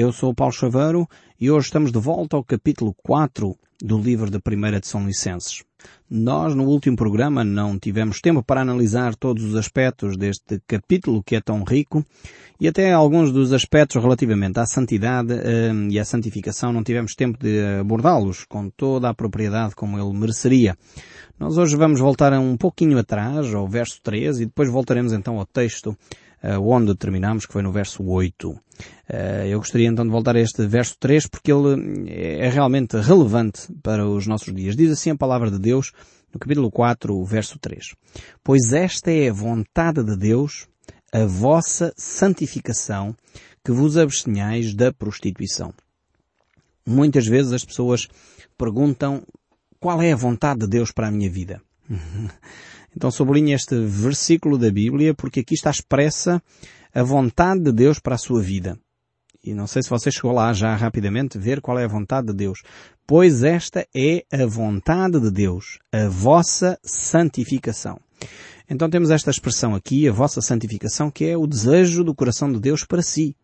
Eu sou o Paulo Chaveiro e hoje estamos de volta ao capítulo 4 do livro da primeira de São Licenses. Nós no último programa não tivemos tempo para analisar todos os aspectos deste capítulo que é tão rico e até alguns dos aspectos relativamente à santidade hum, e à santificação não tivemos tempo de abordá-los com toda a propriedade como ele mereceria. Nós hoje vamos voltar um pouquinho atrás, ao verso 13, e depois voltaremos então ao texto uh, onde terminamos, que foi no verso 8. Uh, eu gostaria então de voltar a este verso 3 porque ele é realmente relevante para os nossos dias. Diz assim a palavra de Deus no capítulo 4, verso 3. Pois esta é a vontade de Deus, a vossa santificação, que vos abstenhais da prostituição. Muitas vezes as pessoas perguntam qual é a vontade de Deus para a minha vida? então sublinhe este versículo da Bíblia porque aqui está expressa a vontade de Deus para a sua vida. E não sei se você chegou lá já rapidamente ver qual é a vontade de Deus. Pois esta é a vontade de Deus, a vossa santificação. Então temos esta expressão aqui, a vossa santificação, que é o desejo do coração de Deus para si.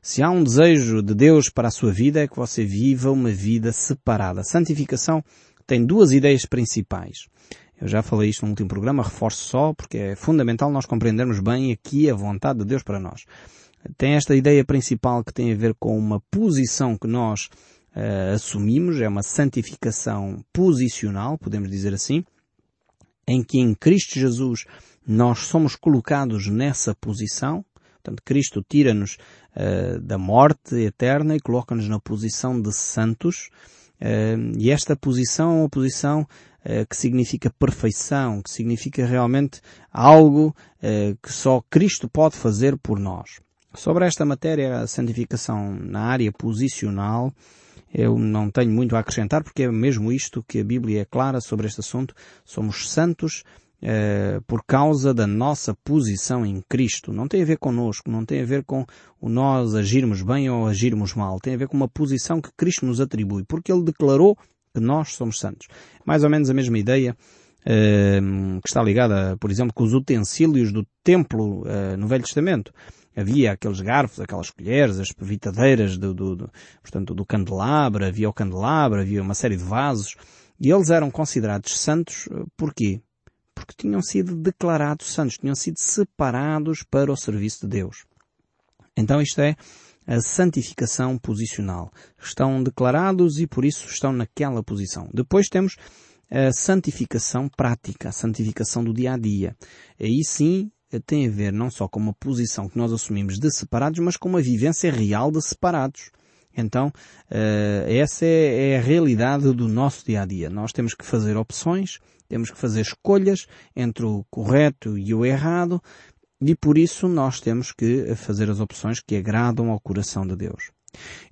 Se há um desejo de Deus para a sua vida é que você viva uma vida separada. A santificação tem duas ideias principais. Eu já falei isto no último programa, reforço só, porque é fundamental nós compreendermos bem aqui a vontade de Deus para nós. Tem esta ideia principal que tem a ver com uma posição que nós uh, assumimos, é uma santificação posicional, podemos dizer assim, em que em Cristo Jesus nós somos colocados nessa posição, Portanto, Cristo tira-nos uh, da morte eterna e coloca-nos na posição de santos, e esta posição é uma posição que significa perfeição, que significa realmente algo eh, que só Cristo pode fazer por nós. Sobre esta matéria, a santificação na área posicional, eu não tenho muito a acrescentar porque é mesmo isto que a Bíblia é clara sobre este assunto. Somos santos eh, por causa da nossa posição em Cristo. Não tem a ver connosco, não tem a ver com o nós agirmos bem ou agirmos mal. Tem a ver com uma posição que Cristo nos atribui, porque Ele declarou que nós somos santos. Mais ou menos a mesma ideia uh, que está ligada, por exemplo, com os utensílios do templo uh, no Velho Testamento. Havia aqueles garfos, aquelas colheres, as pevitadeiras do, do, do, portanto, do candelabro, havia o candelabro, havia uma série de vasos, e eles eram considerados santos, porquê? porque tinham sido declarados santos, tinham sido separados para o serviço de Deus. Então isto é a santificação posicional. Estão declarados e por isso estão naquela posição. Depois temos a santificação prática, a santificação do dia a dia. Aí sim tem a ver não só com uma posição que nós assumimos de separados, mas com uma vivência real de separados. Então, uh, essa é, é, a realidade do nosso dia a dia. Nós temos que fazer opções, temos que fazer escolhas entre o correto e o errado, e por isso nós temos que fazer as opções que agradam ao coração de Deus.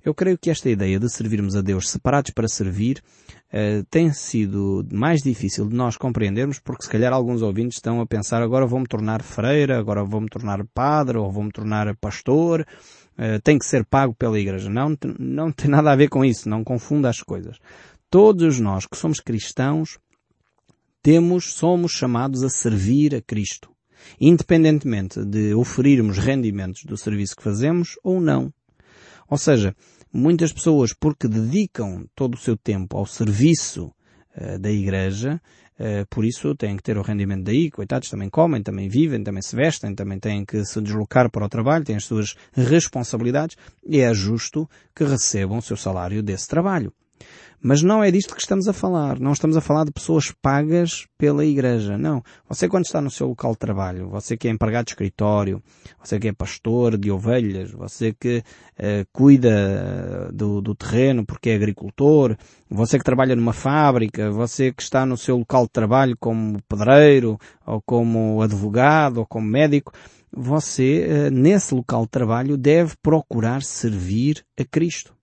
Eu creio que esta ideia de servirmos a Deus separados para servir uh, tem sido mais difícil de nós compreendermos porque se calhar alguns ouvintes estão a pensar agora vou-me tornar freira, agora vou-me tornar padre ou vou-me tornar pastor uh, tem que ser pago pela igreja. Não, não tem nada a ver com isso, não confunda as coisas. Todos nós que somos cristãos temos, somos chamados a servir a Cristo, independentemente de oferirmos rendimentos do serviço que fazemos ou não. Ou seja, muitas pessoas, porque dedicam todo o seu tempo ao serviço uh, da igreja, Uh, por isso têm que ter o rendimento daí, coitados, também comem, também vivem, também se vestem, também têm que se deslocar para o trabalho, têm as suas responsabilidades e é justo que recebam o seu salário desse trabalho. Mas não é disto que estamos a falar. Não estamos a falar de pessoas pagas pela igreja. Não. Você quando está no seu local de trabalho, você que é empregado de escritório, você que é pastor de ovelhas, você que uh, cuida do, do terreno porque é agricultor, você que trabalha numa fábrica, você que está no seu local de trabalho como pedreiro, ou como advogado, ou como médico, você, uh, nesse local de trabalho, deve procurar servir a Cristo.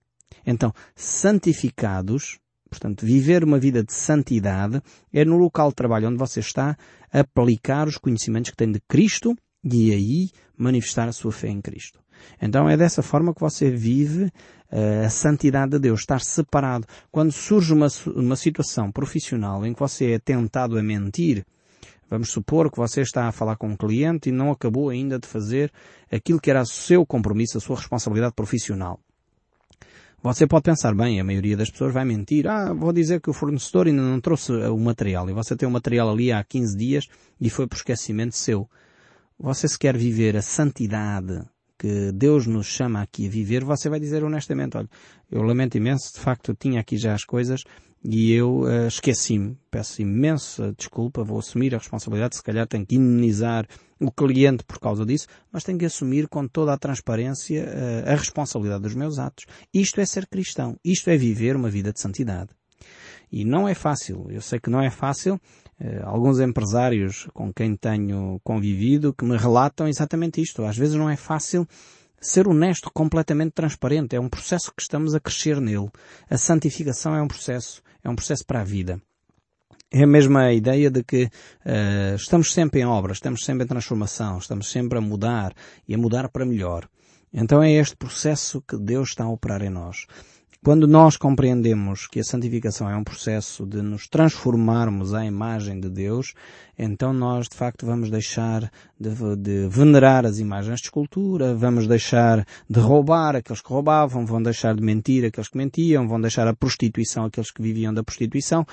Então, santificados, portanto, viver uma vida de santidade é no local de trabalho onde você está aplicar os conhecimentos que tem de Cristo e aí manifestar a sua fé em Cristo. Então é dessa forma que você vive uh, a santidade de Deus, estar separado. Quando surge uma, uma situação profissional em que você é tentado a mentir, vamos supor que você está a falar com um cliente e não acabou ainda de fazer aquilo que era o seu compromisso, a sua responsabilidade profissional. Você pode pensar, bem, a maioria das pessoas vai mentir. Ah, vou dizer que o fornecedor ainda não trouxe o material e você tem o material ali há 15 dias e foi por esquecimento seu. Você se quer viver a santidade que Deus nos chama aqui a viver, você vai dizer honestamente, olha, eu lamento imenso, de facto tinha aqui já as coisas e eu uh, esqueci-me. Peço imensa desculpa, vou assumir a responsabilidade, se calhar tenho que imunizar o cliente por causa disso, mas tenho que assumir com toda a transparência uh, a responsabilidade dos meus atos. Isto é ser cristão. Isto é viver uma vida de santidade. E não é fácil. Eu sei que não é fácil. Uh, alguns empresários com quem tenho convivido que me relatam exatamente isto. Às vezes não é fácil ser honesto, completamente transparente. É um processo que estamos a crescer nele. A santificação é um processo. É um processo para a vida. É a mesma ideia de que uh, estamos sempre em obras, estamos sempre em transformação, estamos sempre a mudar e a mudar para melhor. Então é este processo que Deus está a operar em nós. Quando nós compreendemos que a santificação é um processo de nos transformarmos à imagem de Deus, então nós de facto vamos deixar de, de, venerar as imagens de escultura, vamos deixar de roubar aqueles que roubavam, vão deixar de mentir aqueles que mentiam, vão deixar a prostituição aqueles que viviam da prostituição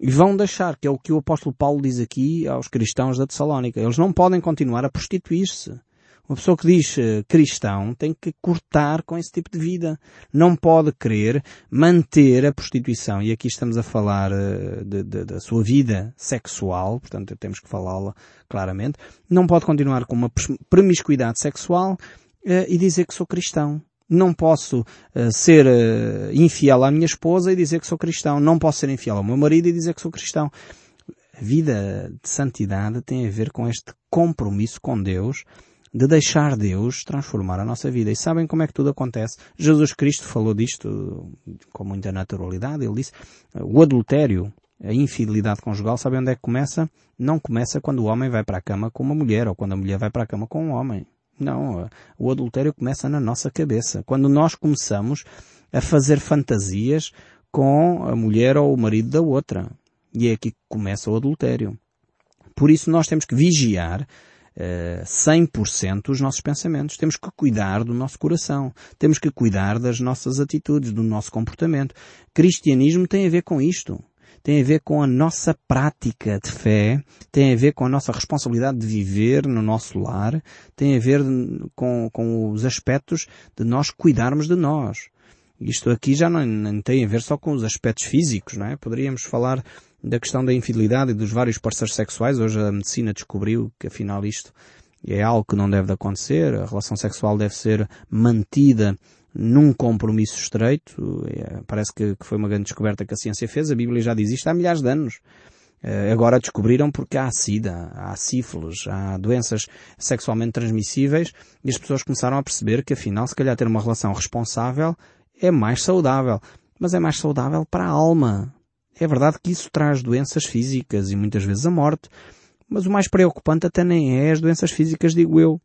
e vão deixar, que é o que o apóstolo Paulo diz aqui aos cristãos da Tessalónica, eles não podem continuar a prostituir-se. Uma pessoa que diz uh, cristão tem que cortar com esse tipo de vida. Não pode querer manter a prostituição. E aqui estamos a falar uh, da sua vida sexual, portanto temos que falá-la claramente. Não pode continuar com uma promiscuidade sexual uh, e dizer que sou cristão. Não posso uh, ser uh, infiel à minha esposa e dizer que sou cristão. Não posso ser infiel ao meu marido e dizer que sou cristão. A vida de santidade tem a ver com este compromisso com Deus de deixar Deus transformar a nossa vida. E sabem como é que tudo acontece? Jesus Cristo falou disto com muita naturalidade. Ele disse, o adultério, a infidelidade conjugal, sabem onde é que começa? Não começa quando o homem vai para a cama com uma mulher ou quando a mulher vai para a cama com um homem. Não, o adultério começa na nossa cabeça. Quando nós começamos a fazer fantasias com a mulher ou o marido da outra. E é aqui que começa o adultério. Por isso nós temos que vigiar 100% os nossos pensamentos. Temos que cuidar do nosso coração. Temos que cuidar das nossas atitudes, do nosso comportamento. Cristianismo tem a ver com isto. Tem a ver com a nossa prática de fé, tem a ver com a nossa responsabilidade de viver no nosso lar, tem a ver com, com os aspectos de nós cuidarmos de nós. Isto aqui já não, não, tem a ver só com os aspectos físicos, não é? Poderíamos falar da questão da infidelidade e dos vários parceiros sexuais. Hoje a medicina descobriu que afinal isto é algo que não deve acontecer. A relação sexual deve ser mantida num compromisso estreito. É, parece que, foi uma grande descoberta que a ciência fez. A Bíblia já diz isto há milhares de anos. Eh, agora descobriram porque há sida, há sífilis, há doenças sexualmente transmissíveis e as pessoas começaram a perceber que afinal se calhar ter uma relação responsável é mais saudável. Mas é mais saudável para a alma, é verdade que isso traz doenças físicas e muitas vezes a morte, mas o mais preocupante até nem é as doenças físicas, digo eu.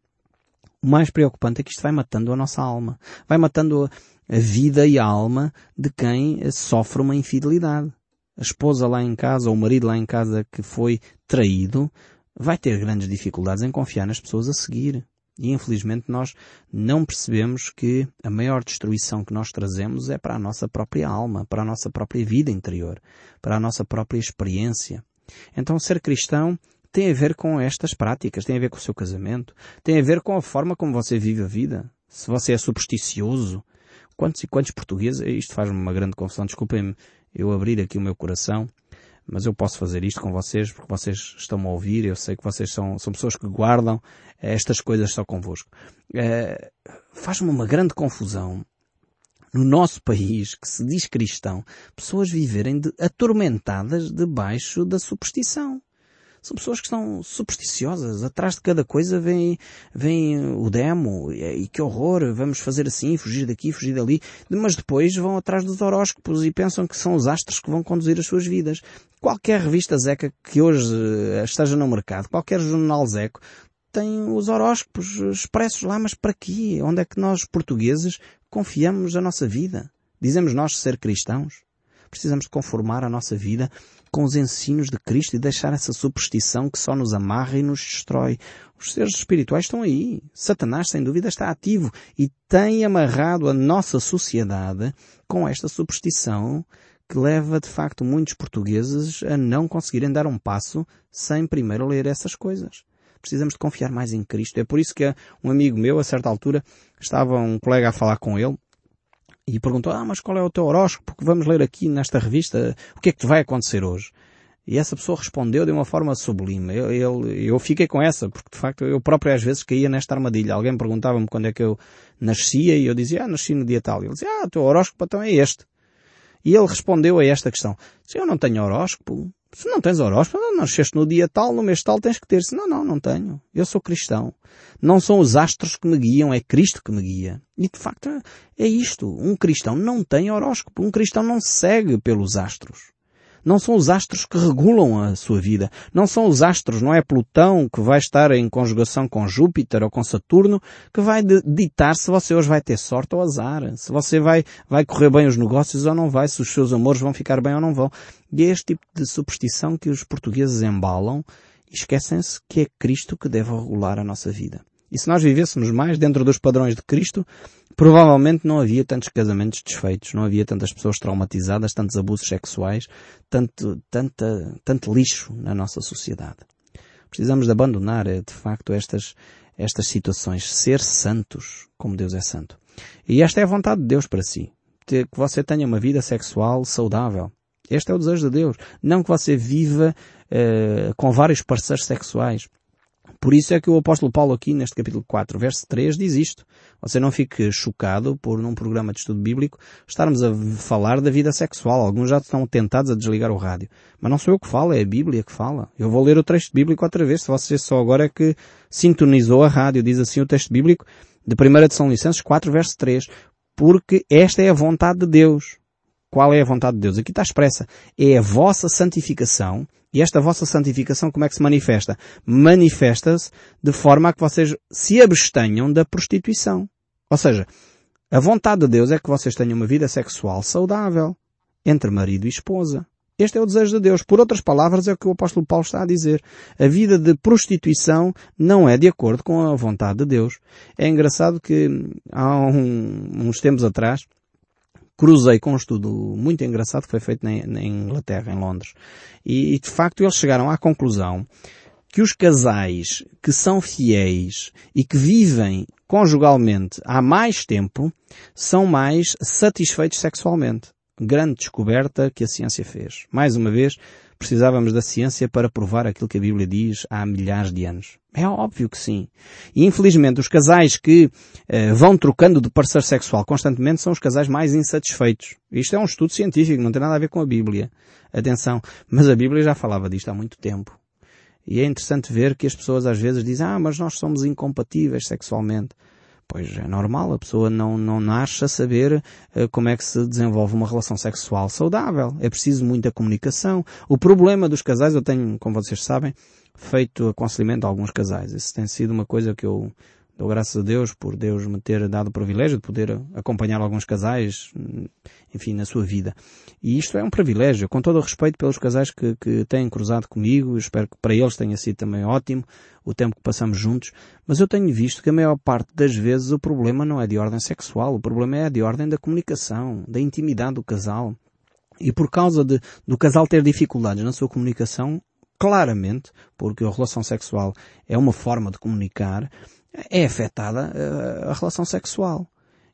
O mais preocupante é que isto vai matando a nossa alma. Vai matando a vida e a alma de quem sofre uma infidelidade. A esposa lá em casa ou o marido lá em casa que foi traído vai ter grandes dificuldades em confiar nas pessoas a seguir. E infelizmente nós não percebemos que a maior destruição que nós trazemos é para a nossa própria alma, para a nossa própria vida interior, para a nossa própria experiência. Então ser cristão tem a ver com estas práticas, tem a ver com o seu casamento, tem a ver com a forma como você vive a vida. Se você é supersticioso, quantos e quantos portugueses, isto faz-me uma grande confusão, desculpem-me eu abrir aqui o meu coração, mas eu posso fazer isto com vocês porque vocês estão a ouvir, eu sei que vocês são, são pessoas que guardam estas coisas só convosco. É, Faz-me uma grande confusão no nosso país, que se diz cristão, pessoas viverem de, atormentadas debaixo da superstição. São pessoas que estão supersticiosas. Atrás de cada coisa vem, vem o demo. E, e que horror, vamos fazer assim, fugir daqui, fugir dali. Mas depois vão atrás dos horóscopos e pensam que são os astros que vão conduzir as suas vidas. Qualquer revista Zeca que hoje eh, esteja no mercado, qualquer jornal Zeco, tem os horóscopos expressos lá, mas para quê? Onde é que nós, portugueses, confiamos a nossa vida? Dizemos nós ser cristãos? Precisamos de conformar a nossa vida com os ensinos de Cristo e deixar essa superstição que só nos amarra e nos destrói. Os seres espirituais estão aí. Satanás, sem dúvida, está ativo e tem amarrado a nossa sociedade com esta superstição que leva, de facto, muitos portugueses a não conseguirem dar um passo sem primeiro ler essas coisas. Precisamos de confiar mais em Cristo. É por isso que um amigo meu, a certa altura, estava um colega a falar com ele e perguntou, ah, mas qual é o teu horóscopo? Porque vamos ler aqui nesta revista o que é que te vai acontecer hoje. E essa pessoa respondeu de uma forma sublime. Eu, eu, eu fiquei com essa, porque de facto eu próprio às vezes caía nesta armadilha. Alguém perguntava-me quando é que eu nascia e eu dizia, ah, nasci no dia tal. E ele dizia, ah, o teu horóscopo então é este. E ele respondeu a esta questão. Se eu não tenho horóscopo, se não tens horóscopo, não nasceste no dia tal, no mês tal, tens que ter. Se não, não, não tenho. Eu sou cristão. Não são os astros que me guiam, é Cristo que me guia. E de facto é isto. Um cristão não tem horóscopo. Um cristão não segue pelos astros. Não são os astros que regulam a sua vida. Não são os astros, não é Plutão que vai estar em conjugação com Júpiter ou com Saturno que vai ditar se você hoje vai ter sorte ou azar. Se você vai, vai correr bem os negócios ou não vai. Se os seus amores vão ficar bem ou não vão. E é este tipo de superstição que os portugueses embalam e esquecem-se que é Cristo que deve regular a nossa vida. E se nós vivêssemos mais dentro dos padrões de Cristo, provavelmente não havia tantos casamentos desfeitos, não havia tantas pessoas traumatizadas, tantos abusos sexuais, tanto, tanta, tanto lixo na nossa sociedade. Precisamos de abandonar, eh, de facto, estas, estas situações, ser santos como Deus é santo. E esta é a vontade de Deus para si. Que você tenha uma vida sexual saudável. Este é o desejo de Deus. Não que você viva eh, com vários parceiros sexuais. Por isso é que o apóstolo Paulo aqui neste capítulo 4, verso 3 diz isto. Você não fique chocado por num programa de estudo bíblico estarmos a falar da vida sexual. Alguns já estão tentados a desligar o rádio. Mas não sou eu que falo, é a Bíblia que fala. Eu vou ler o texto bíblico outra vez, se você só agora é que sintonizou a rádio. Diz assim o texto bíblico de 1 de São Licenses 4, verso 3. Porque esta é a vontade de Deus. Qual é a vontade de Deus? Aqui está expressa. É a vossa santificação e esta vossa santificação como é que se manifesta? Manifesta-se de forma a que vocês se abstenham da prostituição. Ou seja, a vontade de Deus é que vocês tenham uma vida sexual saudável entre marido e esposa. Este é o desejo de Deus. Por outras palavras, é o que o apóstolo Paulo está a dizer. A vida de prostituição não é de acordo com a vontade de Deus. É engraçado que há um, uns tempos atrás, cruzei com um estudo muito engraçado que foi feito na, na Inglaterra, em Londres. E, e, de facto eles chegaram à conclusão que os casais que são fiéis e que vivem conjugalmente há mais tempo são mais satisfeitos sexualmente. Grande descoberta que a ciência fez. Mais uma vez, precisávamos da ciência para provar aquilo que a Bíblia diz há milhares de anos. É óbvio que sim. E infelizmente os casais que eh, vão trocando de parceiro sexual constantemente são os casais mais insatisfeitos. Isto é um estudo científico, não tem nada a ver com a Bíblia. Atenção. Mas a Bíblia já falava disto há muito tempo. E é interessante ver que as pessoas às vezes dizem, ah, mas nós somos incompatíveis sexualmente. Pois é normal, a pessoa não, não nasce a saber uh, como é que se desenvolve uma relação sexual saudável. É preciso muita comunicação. O problema dos casais, eu tenho, como vocês sabem, feito aconselhamento a alguns casais. Isso tem sido uma coisa que eu Dou graças a Deus por Deus me ter dado o privilégio de poder acompanhar alguns casais, enfim, na sua vida. E isto é um privilégio, com todo o respeito pelos casais que, que têm cruzado comigo, espero que para eles tenha sido também ótimo o tempo que passamos juntos, mas eu tenho visto que a maior parte das vezes o problema não é de ordem sexual, o problema é de ordem da comunicação, da intimidade do casal. E por causa de, do casal ter dificuldades na sua comunicação, claramente, porque a relação sexual é uma forma de comunicar, é afetada eh, a relação sexual.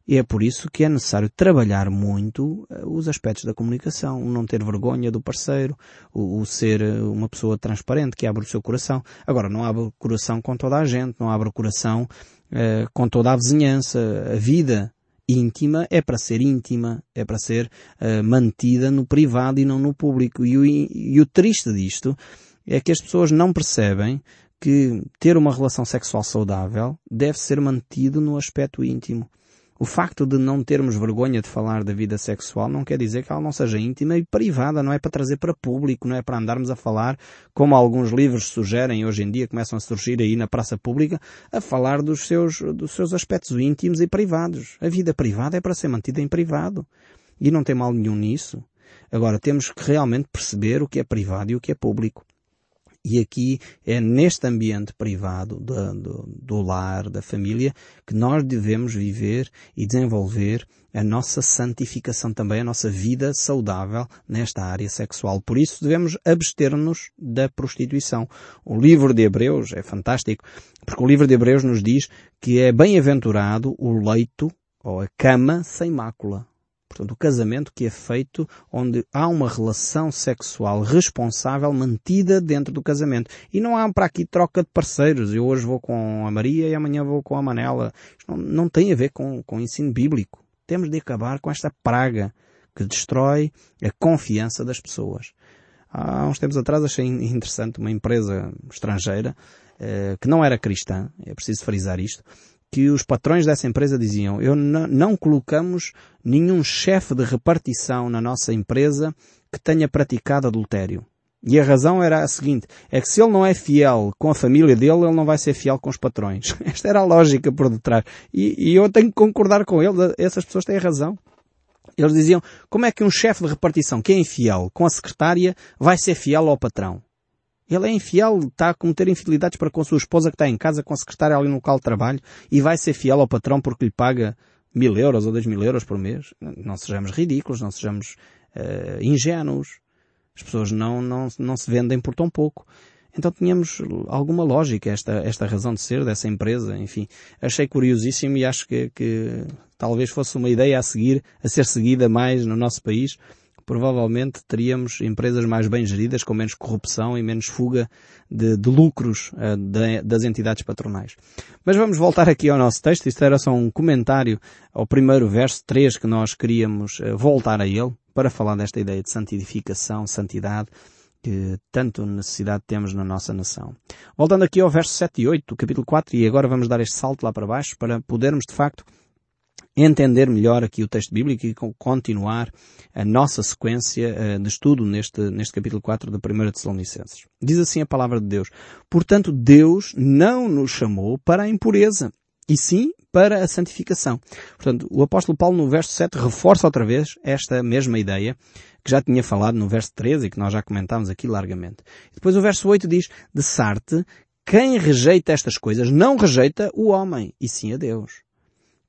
E é por isso que é necessário trabalhar muito eh, os aspectos da comunicação, o não ter vergonha do parceiro, o, o, ser eh, uma pessoa transparente que abre o seu coração. Agora, não abre o coração com toda a gente, não abre o coração uh, com toda a vizinhança. A vida íntima é para ser íntima, é para ser uh, mantida no privado e não no público. E o, e o triste disto é que as pessoas não percebem que ter uma relação sexual saudável deve ser mantido no aspecto íntimo. O facto de não termos vergonha de falar da vida sexual não quer dizer que ela não seja íntima e privada, não é para trazer para público, não é para andarmos a falar, como alguns livros sugerem hoje em dia, começam a surgir aí na praça pública, a falar dos seus, dos seus aspectos íntimos e privados. A vida privada é para ser mantida em privado. E não tem mal nenhum nisso. Agora, temos que realmente perceber o que é privado e o que é público. E aqui é neste ambiente privado do, do, do, lar, da família, que nós devemos viver e desenvolver a nossa santificação também, a nossa vida saudável nesta área sexual. Por isso devemos abster-nos da prostituição. O livro de Hebreus é fantástico, porque o livro de Hebreus nos diz que é bem-aventurado o leito ou a cama sem mácula. Portanto, o casamento que é feito onde há uma relação sexual responsável mantida dentro do casamento. E não há para aqui troca de parceiros. Eu hoje vou com a Maria e amanhã vou com a Manela. Isto não, não tem a ver com, com o ensino bíblico. Temos de acabar com esta praga que destrói a confiança das pessoas. Há uns tempos atrás achei interessante uma empresa estrangeira eh, que não era cristã, é preciso frisar isto, que os patrões dessa empresa diziam, eu não colocamos nenhum chefe de repartição na nossa empresa que tenha praticado adultério. E a razão era a seguinte, é que se ele não é fiel com a família dele, ele não vai ser fiel com os patrões. Esta era a lógica por detrás. E, e eu tenho que concordar com ele, essas pessoas têm razão. Eles diziam, como é que um chefe de repartição que é infiel com a secretária vai ser fiel ao patrão? Ele é infiel, está a cometer infidelidades para com a sua esposa que está em casa, com a secretária ali no local de trabalho, e vai ser fiel ao patrão porque lhe paga mil euros ou dois mil euros por mês. Não sejamos ridículos, não sejamos uh, ingênuos. As pessoas não, não, não se vendem por tão pouco. Então tínhamos alguma lógica esta, esta razão de ser dessa empresa, enfim. Achei curiosíssimo e acho que, que talvez fosse uma ideia a seguir, a ser seguida mais no nosso país, provavelmente teríamos empresas mais bem geridas, com menos corrupção e menos fuga de, de lucros uh, de, das entidades patronais. Mas vamos voltar aqui ao nosso texto. Isto era só um comentário ao primeiro verso 3 que nós queríamos uh, voltar a ele para falar desta ideia de santificação, santidade, que tanto necessidade temos na nossa nação. Voltando aqui ao verso 7 e 8 do capítulo 4, e agora vamos dar este salto lá para baixo para podermos de facto entender melhor aqui o texto bíblico e continuar a nossa sequência eh, de estudo neste, neste capítulo 4 da 1 Tessalonicenses. Diz assim a palavra de Deus. Portanto, Deus não nos chamou para a impureza, e sim para a santificação. Portanto, o apóstolo Paulo no verso 7 reforça outra vez esta mesma ideia que já tinha falado no verso 13 e que nós já comentámos aqui largamente. Depois o verso 8 diz, de Sarte, quem rejeita estas coisas não rejeita o homem, e sim a Deus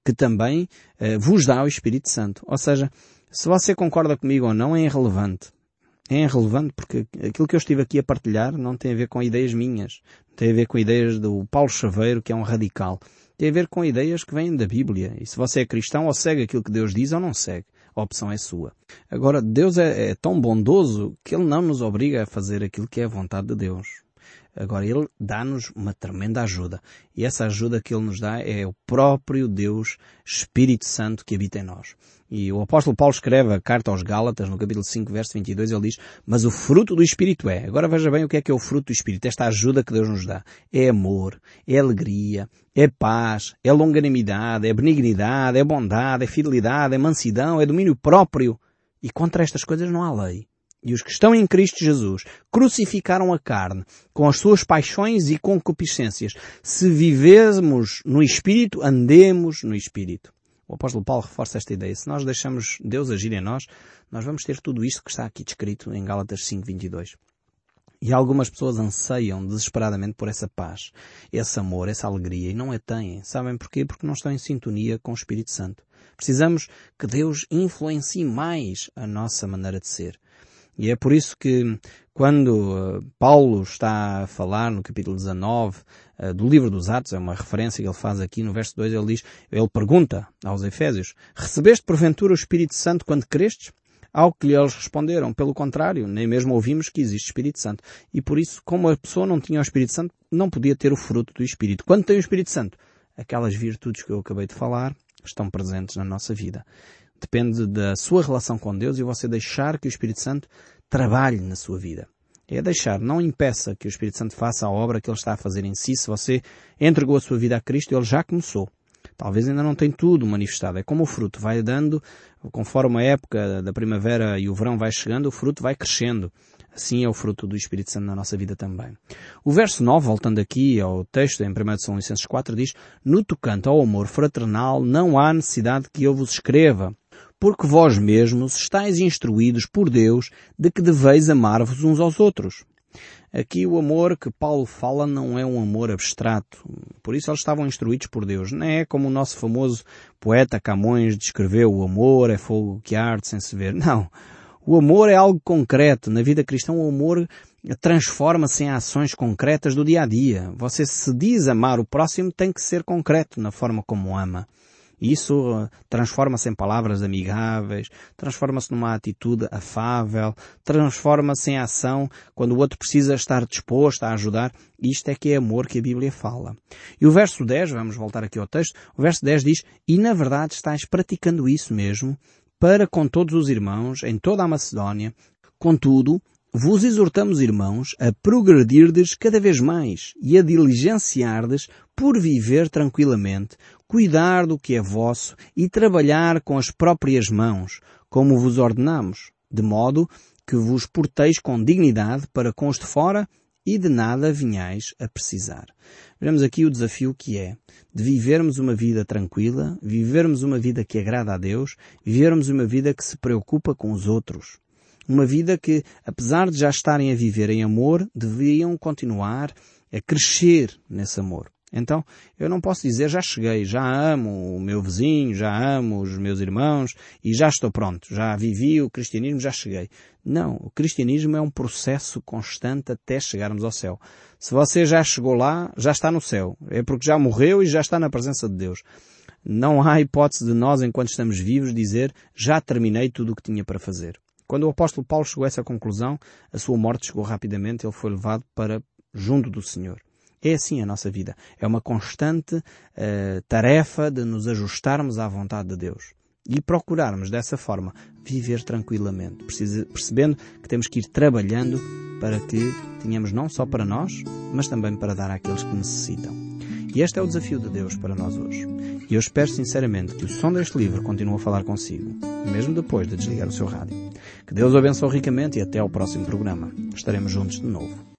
que também uh, vos dá o Espírito Santo. Ou seja, se você concorda comigo ou não, é irrelevante. É irrelevante porque aquilo que eu estive aqui a partilhar não tem a ver com ideias minhas. Tem a ver com ideias do Paulo Chaveiro, que é um radical. Tem a ver com ideias que vêm da Bíblia. E se você é cristão, ou segue aquilo que Deus diz ou não segue. A opção é sua. Agora, Deus é, é tão bondoso que Ele não nos obriga a fazer aquilo que é a vontade de Deus. Agora, Ele dá-nos uma tremenda ajuda. E essa ajuda que Ele nos dá é o próprio Deus Espírito Santo que habita em nós. E o apóstolo Paulo escreve a carta aos Gálatas, no capítulo 5, verso 22, ele diz, mas o fruto do Espírito é. Agora veja bem o que é que é o fruto do Espírito, esta ajuda que Deus nos dá. É amor, é alegria, é paz, é longanimidade, é benignidade, é bondade, é fidelidade, é mansidão, é domínio próprio. E contra estas coisas não há lei e os que estão em Cristo Jesus crucificaram a carne com as suas paixões e concupiscências. Se vivemos no Espírito, andemos no Espírito. O apóstolo Paulo reforça esta ideia. Se nós deixamos Deus agir em nós, nós vamos ter tudo isto que está aqui descrito em Gálatas 5.22. E algumas pessoas anseiam desesperadamente por essa paz, esse amor, essa alegria, e não a têm. Sabem porquê? Porque não estão em sintonia com o Espírito Santo. Precisamos que Deus influencie mais a nossa maneira de ser. E é por isso que quando eh, Paulo está a falar no capítulo 19 eh, do livro dos Atos, é uma referência que ele faz aqui no verso 2, ele diz, ele pergunta aos Efésios, recebeste porventura o Espírito Santo quando crestes? Ao que eles responderam, pelo contrário, nem mesmo ouvimos que existe Espírito Santo. E por isso, como a pessoa não tinha o Espírito Santo, não podia ter o fruto do Espírito. Quando tem o Espírito Santo, aquelas virtudes que eu acabei de falar estão presentes na nossa vida. Depende da sua relação com Deus e você deixar que o Espírito Santo trabalhe na sua vida. É deixar, não impeça que o Espírito Santo faça a obra que ele está a fazer em si. Se você entregou a sua vida a Cristo, ele já começou. Talvez ainda não tem tudo manifestado. É como o fruto vai dando, conforme a época da primavera e o verão vai chegando, o fruto vai crescendo. Assim é o fruto do Espírito Santo na nossa vida também. O verso 9, voltando aqui ao texto em 1 São Licenses 4, diz No tocante ao amor fraternal não há necessidade que eu vos escreva, porque vós mesmos estáis instruídos por Deus de que deveis amar-vos uns aos outros. Aqui o amor que Paulo fala não é um amor abstrato. Por isso eles estavam instruídos por Deus. Não é como o nosso famoso poeta Camões descreveu o amor é fogo que arde sem se ver. Não. O amor é algo concreto. Na vida cristã o amor transforma-se em ações concretas do dia a dia. Você se diz amar o próximo tem que ser concreto na forma como ama. Isso uh, transforma-se em palavras amigáveis, transforma-se numa atitude afável, transforma-se em ação quando o outro precisa estar disposto a ajudar. Isto é que é amor que a Bíblia fala. E o verso 10, vamos voltar aqui ao texto, o verso 10 diz, e na verdade estás praticando isso mesmo, para com todos os irmãos, em toda a Macedónia. Contudo, vos exortamos, irmãos, a progredirdes cada vez mais e a diligenciardes por viver tranquilamente, cuidar do que é vosso e trabalhar com as próprias mãos, como vos ordenamos, de modo que vos porteis com dignidade para com os de fora e de nada vinhais a precisar. Vemos aqui o desafio que é de vivermos uma vida tranquila, vivermos uma vida que agrada a Deus, vivermos uma vida que se preocupa com os outros. Uma vida que, apesar de já estarem a viver em amor, deviam continuar a crescer nesse amor. Então, eu não posso dizer já cheguei, já amo o meu vizinho, já amo os meus irmãos e já estou pronto, já vivi o cristianismo, já cheguei. Não, o cristianismo é um processo constante até chegarmos ao céu. Se você já chegou lá, já está no céu. É porque já morreu e já está na presença de Deus. Não há hipótese de nós, enquanto estamos vivos, dizer já terminei tudo o que tinha para fazer. Quando o apóstolo Paulo chegou a essa conclusão, a sua morte chegou rapidamente, ele foi levado para junto do Senhor. É assim a nossa vida. É uma constante uh, tarefa de nos ajustarmos à vontade de Deus e procurarmos dessa forma viver tranquilamente, percebendo que temos que ir trabalhando para que tenhamos não só para nós, mas também para dar àqueles que necessitam. E este é o desafio de Deus para nós hoje. E eu espero sinceramente que o som deste livro continue a falar consigo, mesmo depois de desligar o seu rádio. Que Deus o abençoe ricamente e até ao próximo programa. Estaremos juntos de novo.